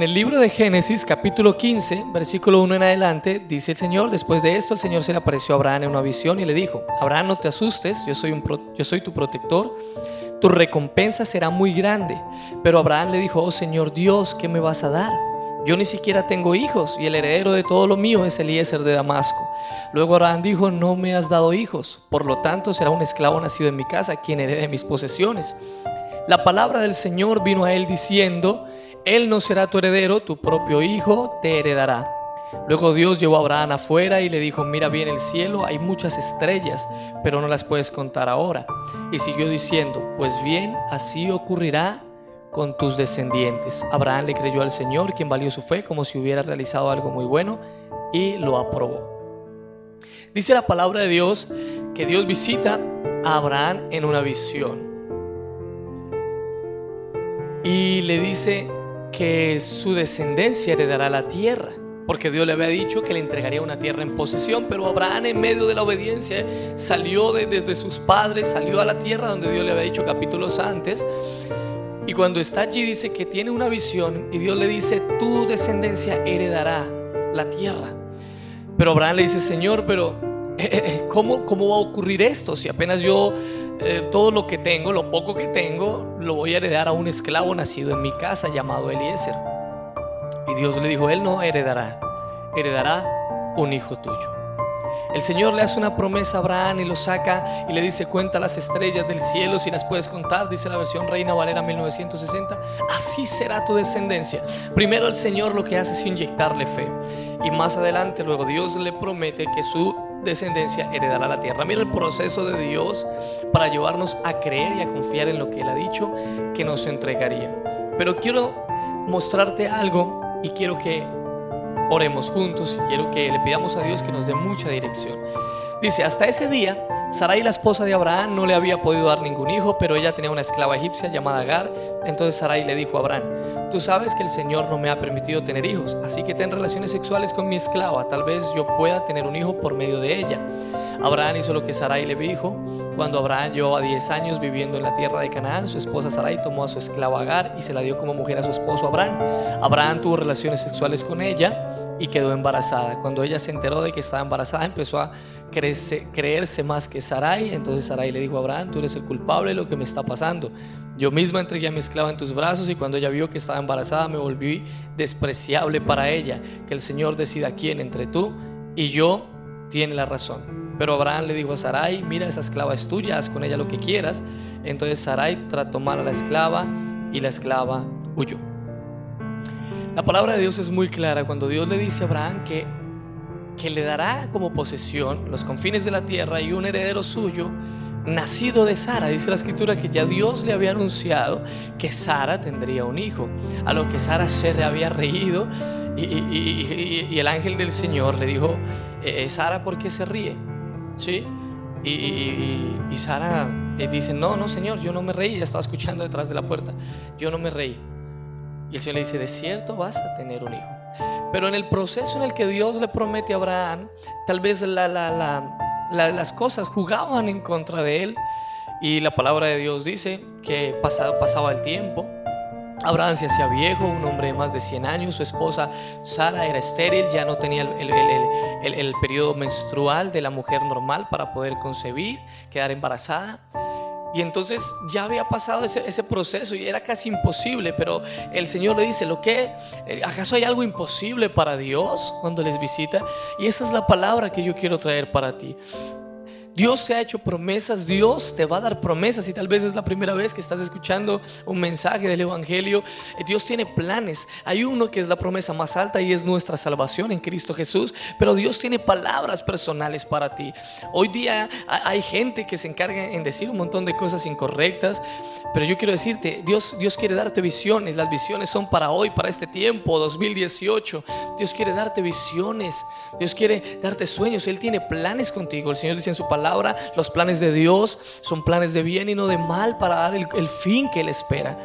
En el libro de Génesis, capítulo 15, versículo 1 en adelante, dice el Señor, después de esto el Señor se le apareció a Abraham en una visión y le dijo, Abraham, no te asustes, yo soy, yo soy tu protector, tu recompensa será muy grande. Pero Abraham le dijo, oh Señor Dios, ¿qué me vas a dar? Yo ni siquiera tengo hijos y el heredero de todo lo mío es Eliezer de Damasco. Luego Abraham dijo, no me has dado hijos, por lo tanto será un esclavo nacido en mi casa quien herede mis posesiones. La palabra del Señor vino a él diciendo, él no será tu heredero, tu propio hijo te heredará. Luego Dios llevó a Abraham afuera y le dijo, mira bien el cielo, hay muchas estrellas, pero no las puedes contar ahora. Y siguió diciendo, pues bien, así ocurrirá con tus descendientes. Abraham le creyó al Señor, quien valió su fe como si hubiera realizado algo muy bueno, y lo aprobó. Dice la palabra de Dios que Dios visita a Abraham en una visión. Y le dice, que su descendencia heredará la tierra, porque Dios le había dicho que le entregaría una tierra en posesión, pero Abraham en medio de la obediencia salió desde sus padres, salió a la tierra donde Dios le había dicho capítulos antes, y cuando está allí dice que tiene una visión y Dios le dice, tu descendencia heredará la tierra. Pero Abraham le dice, Señor, pero ¿cómo, cómo va a ocurrir esto si apenas yo eh, todo lo que tengo, lo poco que tengo, lo voy a heredar a un esclavo nacido en mi casa llamado Eliezer. Y Dios le dijo, él no heredará, heredará un hijo tuyo. El Señor le hace una promesa a Abraham y lo saca y le dice, cuenta las estrellas del cielo si las puedes contar, dice la versión Reina Valera 1960, así será tu descendencia. Primero el Señor lo que hace es inyectarle fe y más adelante luego Dios le promete que su descendencia heredará la tierra. Mira el proceso de Dios para llevarnos a creer y a confiar en lo que Él ha dicho que nos entregaría. Pero quiero mostrarte algo y quiero que oremos juntos y quiero que le pidamos a Dios que nos dé mucha dirección. Dice, hasta ese día, Sarai, la esposa de Abraham, no le había podido dar ningún hijo, pero ella tenía una esclava egipcia llamada Agar. Entonces Sarai le dijo a Abraham, Tú sabes que el Señor no me ha permitido tener hijos, así que ten relaciones sexuales con mi esclava, tal vez yo pueda tener un hijo por medio de ella. Abraham hizo lo que Sarai le dijo. Cuando Abraham llevaba 10 años viviendo en la tierra de Canaán, su esposa Sarai tomó a su esclava Agar y se la dio como mujer a su esposo Abraham. Abraham tuvo relaciones sexuales con ella y quedó embarazada. Cuando ella se enteró de que estaba embarazada, empezó a creerse más que Sarai. Entonces Sarai le dijo a Abraham, tú eres el culpable de lo que me está pasando. Yo misma entregué a mi esclava en tus brazos y cuando ella vio que estaba embarazada me volví despreciable para ella. Que el Señor decida quién entre tú y yo tiene la razón. Pero Abraham le dijo a Sarai, mira esa esclava es tuya, haz con ella lo que quieras. Entonces Sarai trató mal a la esclava y la esclava huyó. La palabra de Dios es muy clara cuando Dios le dice a Abraham que, que le dará como posesión los confines de la tierra y un heredero suyo nacido de Sara. Dice la escritura que ya Dios le había anunciado que Sara tendría un hijo, a lo que Sara se había reído y, el ángel del Señor le dijo, eh, Sara, ¿por qué se ríe? ¿Sí? Y, Sara eh, dice, no, no, Señor, yo no me reí, ya estaba escuchando detrás de la puerta, yo no me reí. Y el Señor le dice, de cierto vas a tener un hijo. Pero en el proceso en el que Dios le promete a Abraham, tal vez la, la, la las cosas jugaban en contra de él. Y la palabra de Dios dice que pasaba, pasaba el tiempo. Abraham se hacía viejo, un hombre de más de 100 años. Su esposa Sara era estéril, ya no tenía el, el, el periodo menstrual de la mujer normal para poder concebir, quedar embarazada. Y entonces ya había pasado ese, proceso y era casi imposible, pero el Señor le dice, ¿lo que? Eh, ¿Acaso hay algo imposible para Dios cuando les visita? Y esa es la palabra que yo quiero traer para ti. Dios te ha hecho promesas, Dios te va a dar promesas y tal vez es la primera vez que estás escuchando un mensaje del Evangelio. Eh, Dios tiene planes. Hay uno que es la promesa más alta y es nuestra salvación en Cristo Jesús, pero Dios tiene palabras personales para ti. Hoy día hay gente que se encarga en decir un montón de cosas incorrectas, pero yo quiero decirte, Dios, Dios quiere darte visiones. Las visiones son para hoy, para este tiempo, 2018. Dios quiere darte visiones. Dios quiere darte sueños. Él tiene planes contigo. El Señor dice en su palabra los planes de Dios son planes de bien y no de mal para dar el, fin que Él espera.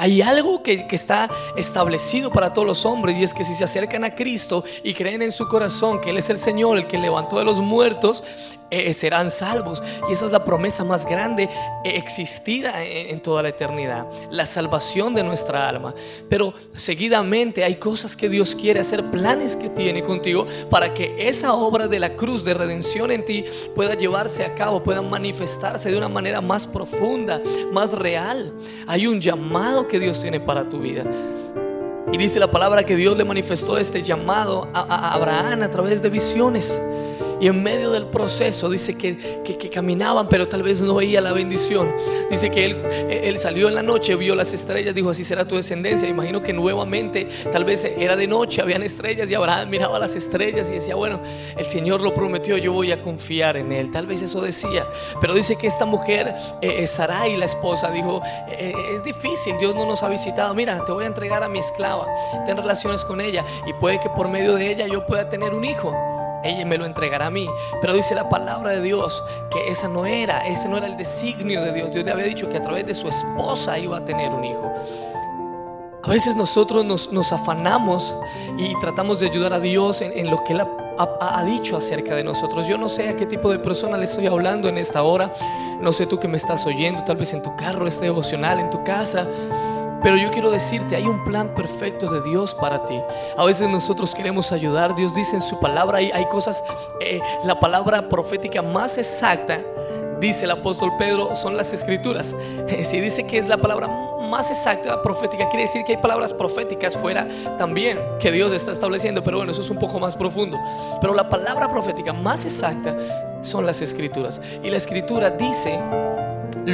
Hay algo que, está establecido para todos los hombres y es que si se acercan a Cristo y creen en su corazón que Él es el Señor, el que levantó de los muertos, eh, serán salvos. Y esa es la promesa más grande eh, existida en, toda la eternidad, la salvación de nuestra alma. Pero seguidamente hay cosas que Dios quiere hacer, planes que tiene contigo para que esa obra de la cruz de redención en ti pueda llevarse a cabo, pueda manifestarse de una manera más profunda, más real. Hay un llamado que Dios tiene para tu vida. Y dice la palabra que Dios le manifestó este llamado a Abraham a través de visiones. Y en medio del proceso dice que, que, caminaban, pero tal vez no veía la bendición. Dice que él, él salió en la noche, vio las estrellas, dijo, así será tu descendencia. Imagino que nuevamente, tal vez era de noche, habían estrellas y Abraham miraba las estrellas y decía, bueno, el Señor lo prometió, yo voy a confiar en él. Tal vez eso decía. Pero dice que esta mujer, eh, eh Sarai, la esposa, dijo, eh, eh, es difícil, Dios no nos ha visitado. Mira, te voy a entregar a mi esclava, ten relaciones con ella y puede que por medio de ella yo pueda tener un hijo ella me lo entregará a mí. Pero dice la palabra de Dios que esa no era, ese no era el designio de Dios. Dios le había dicho que a través de su esposa iba a tener un hijo. A veces nosotros nos, afanamos y tratamos de ayudar a Dios en, lo que Él ha, ha, dicho acerca de nosotros. Yo no sé a qué tipo de persona le estoy hablando en esta hora. No sé tú que me estás oyendo, tal vez en tu carro, este devocional, en tu casa. Pero yo quiero decirte, hay un plan perfecto de Dios para ti. A veces nosotros queremos ayudar. Dios dice en su palabra, hay, hay cosas, eh, la palabra profética más exacta, dice el apóstol Pedro, son las escrituras. Si dice que es la palabra más exacta profética, quiere decir que hay palabras proféticas fuera también que Dios está estableciendo. Pero bueno, eso es un poco más profundo. Pero la palabra profética más exacta son las escrituras. Y la escritura dice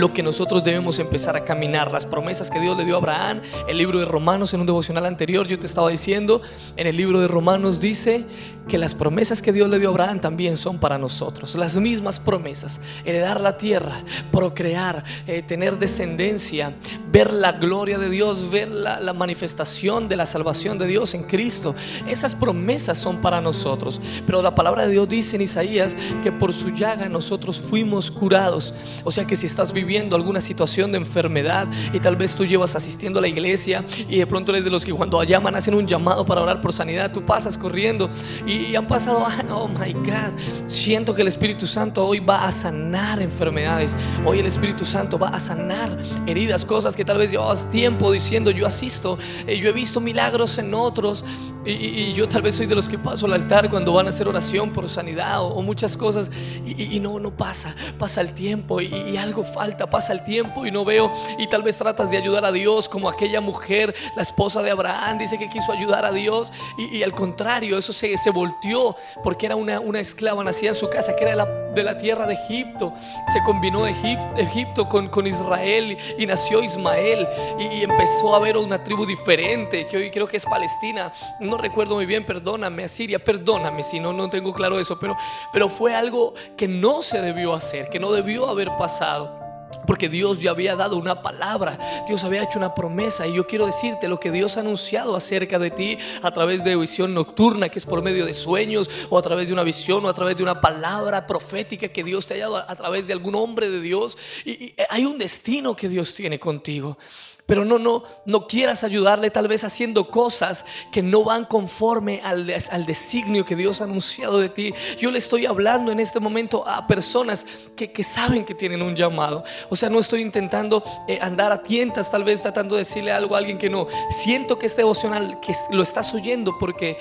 lo que nosotros debemos empezar a caminar, las promesas que Dios le dio a Abraham. El libro de Romanos, en un devocional anterior, yo te estaba diciendo, en el libro de Romanos dice que las promesas que Dios le dio a Abraham también son para nosotros. Las mismas promesas, heredar la tierra, procrear, eh, tener descendencia, ver la gloria de Dios, ver la, la manifestación de la salvación de Dios en Cristo. Esas promesas son para nosotros. Pero la palabra de Dios dice en Isaías que por su llaga nosotros fuimos curados. O sea que si estás viviendo alguna situación de enfermedad y tal vez tú llevas asistiendo a la iglesia y de pronto eres de los que cuando llaman hacen un llamado para orar por sanidad, tú pasas corriendo y han pasado, oh my God, siento que el Espíritu Santo hoy va a sanar enfermedades, hoy el Espíritu Santo va a sanar heridas, cosas que tal vez llevabas tiempo diciendo, yo asisto, eh, yo he visto milagros en otros y, yo tal vez soy de los que paso al altar cuando van a hacer oración por sanidad o, muchas cosas y, no, no pasa, pasa el tiempo y algo falta pasa el tiempo y no veo. Y tal vez tratas de ayudar a Dios como aquella mujer, la esposa de Abraham, dice que quiso ayudar a Dios. Y, al contrario, eso se, se, volteó porque era una, una esclava nacida en su casa que era de la, de la tierra de Egipto, se combinó de Egipto, con, con, Israel y nació Ismael. Y, empezó a ver una tribu diferente que hoy creo que es Palestina, no recuerdo muy bien, perdóname Asiria, perdóname si no, no tengo claro eso, pero, pero fue algo que no se debió hacer, que no debió haber pasado. Porque Dios ya había dado una palabra, Dios había hecho una promesa y yo quiero decirte lo que Dios ha anunciado acerca de ti a través de visión nocturna, que es por medio de sueños o a través de una visión o a través de una palabra profética que Dios te ha dado a través de algún hombre de Dios. Y, hay un destino que Dios tiene contigo pero no, no, no quieras ayudarle tal vez haciendo cosas que no van conforme al, al designio que Dios ha anunciado de ti. Yo le estoy hablando en este momento a personas que, que saben que tienen un llamado. O sea, no estoy intentando eh, andar a tientas, tal vez tratando de decirle algo a alguien que no. Siento que este devocional, que lo estás oyendo porque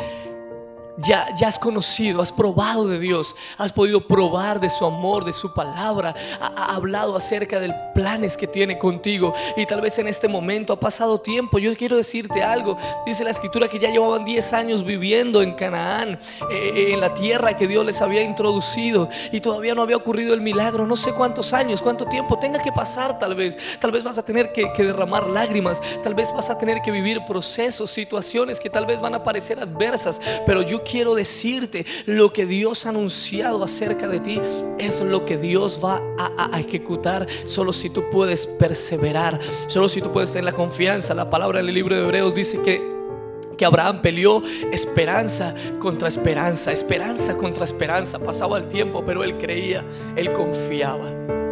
ya, ya has conocido, has probado de Dios, has podido probar de su amor, de su palabra, ha, hablado acerca de planes que tiene contigo. Y tal vez en este momento ha pasado tiempo. Yo quiero decirte algo, dice la escritura que ya llevaban 10 años viviendo en Canaán, eh, en la tierra que Dios les había introducido. Y todavía no había ocurrido el milagro, no sé cuántos años, cuánto tiempo tenga que pasar tal vez, tal vez vas a tener que, que derramar lágrimas, tal vez vas a tener que vivir procesos, situaciones que tal vez van a parecer adversas, pero yo quiero decirte, lo que Dios ha anunciado acerca de ti es lo que Dios va a, ejecutar. Solo si tú puedes perseverar, solo si tú puedes tener la confianza. La palabra en el libro de Hebreos dice que que Abraham peleó esperanza contra esperanza, esperanza contra esperanza. Pasaba el tiempo, pero él creía, él confiaba.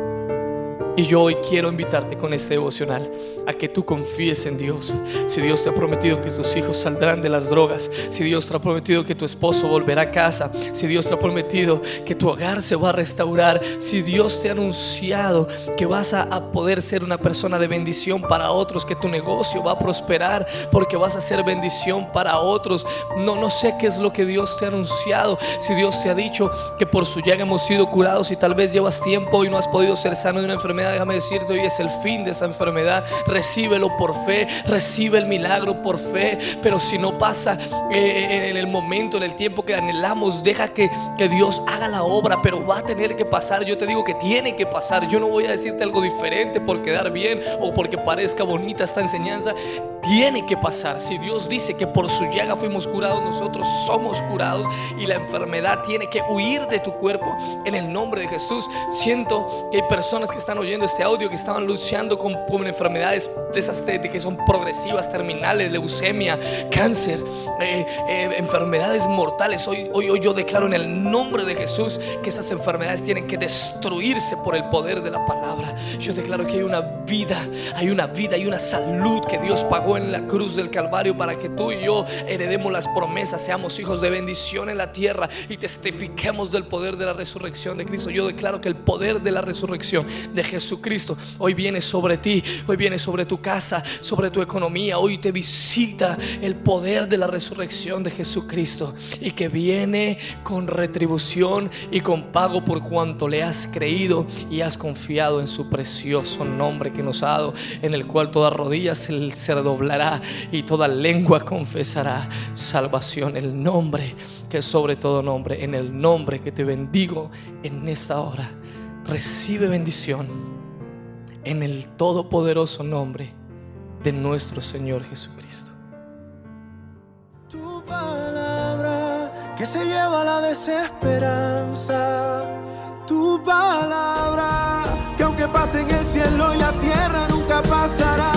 Y yo hoy quiero invitarte con este devocional a que tú confíes en Dios. Si Dios te ha prometido que tus hijos saldrán de las drogas, si Dios te ha prometido que tu esposo volverá a casa, si Dios te ha prometido que tu hogar se va a restaurar, si Dios te ha anunciado que vas a, poder ser una persona de bendición para otros, que tu negocio va a prosperar porque vas a ser bendición para otros. No, no sé qué es lo que Dios te ha anunciado. Si Dios te ha dicho que por su llaga hemos sido curados y tal vez llevas tiempo y no has podido ser sano de una enfermedad déjame decirte, hoy es el fin de esa enfermedad. Recíbelo por fe, recibe el milagro por fe. Pero si no pasa eh, en el momento, en el tiempo que anhelamos, deja que, que Dios haga la obra, pero va a tener que pasar. Yo te digo que tiene que pasar. Yo no voy a decirte algo diferente por quedar bien o porque parezca bonita esta enseñanza tiene que pasar. Si Dios dice que por su llaga fuimos curados, nosotros somos curados y la enfermedad tiene que huir de tu cuerpo en el nombre de Jesús. Siento que hay personas que están oyendo este audio que estaban luchando con, enfermedades de esas que son progresivas, terminales, leucemia, cáncer, eh, eh, enfermedades mortales. Hoy, hoy, hoy yo declaro en el nombre de Jesús que esas enfermedades tienen que destruirse por el poder de la palabra. Yo declaro que hay una vida, hay una vida, hay una salud que Dios pagó en la cruz del Calvario para que tú y yo heredemos las promesas, seamos hijos de bendición en la tierra y testifiquemos del poder de la resurrección de Cristo. Yo declaro que el poder de la resurrección de Jesucristo hoy viene sobre ti, hoy viene sobre tu casa, sobre tu economía, hoy te visita el poder de la resurrección de Jesucristo y que viene con retribución y con pago por cuanto le has creído y has confiado en su precioso nombre que nos ha dado, en el cual toda rodilla se, se y toda lengua confesará salvación. El nombre que es sobre todo nombre, en el nombre que te bendigo en esta hora. Recibe bendición en el todopoderoso nombre de nuestro Señor Jesucristo. Tu palabra que se lleva la desesperanza. Tu palabra que aunque pase en el cielo y la tierra nunca pasará.